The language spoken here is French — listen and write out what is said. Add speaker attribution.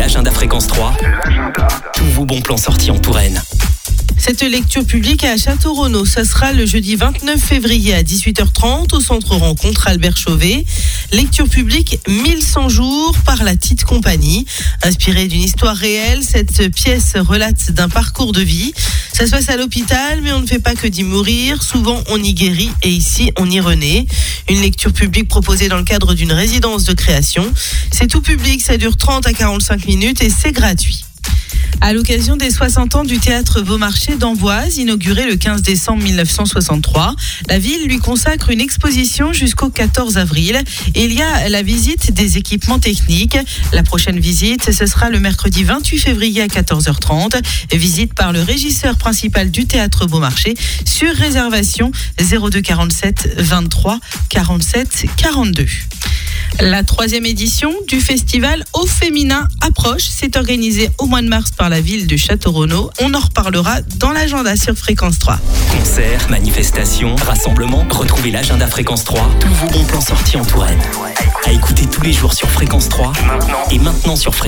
Speaker 1: l'agenda Fréquence 3. Tous vos bons plans sortis en Touraine.
Speaker 2: Cette lecture publique à Château-Renaud, ça sera le jeudi 29 février à 18h30 au centre rencontre Albert Chauvet. Lecture publique 1100 jours par la Tite Compagnie. Inspirée d'une histoire réelle, cette pièce relate d'un parcours de vie. Ça se passe à l'hôpital, mais on ne fait pas que d'y mourir. Souvent, on y guérit et ici, on y renaît. Une lecture publique proposée dans le cadre d'une résidence de création. C'est tout public, ça dure 30 à 45 minutes et c'est gratuit. À l'occasion des 60 ans du théâtre Beaumarchais d'Amboise, inauguré le 15 décembre 1963, la ville lui consacre une exposition jusqu'au 14 avril. Il y a la visite des équipements techniques. La prochaine visite, ce sera le mercredi 28 février à 14h30. Visite par le régisseur principal du théâtre Beaumarchais sur réservation 02 47 23 47 42. La troisième édition du festival Au Féminin approche. C'est organisé au mois de mars par la ville de Château-Renaud. On en reparlera dans l'agenda sur Fréquence 3.
Speaker 1: Concerts, manifestations, rassemblements. Retrouvez l'agenda Fréquence 3. Tous vos bons plans sortis en Touraine. À écouter tous les jours sur Fréquence 3. Et maintenant sur Fréquence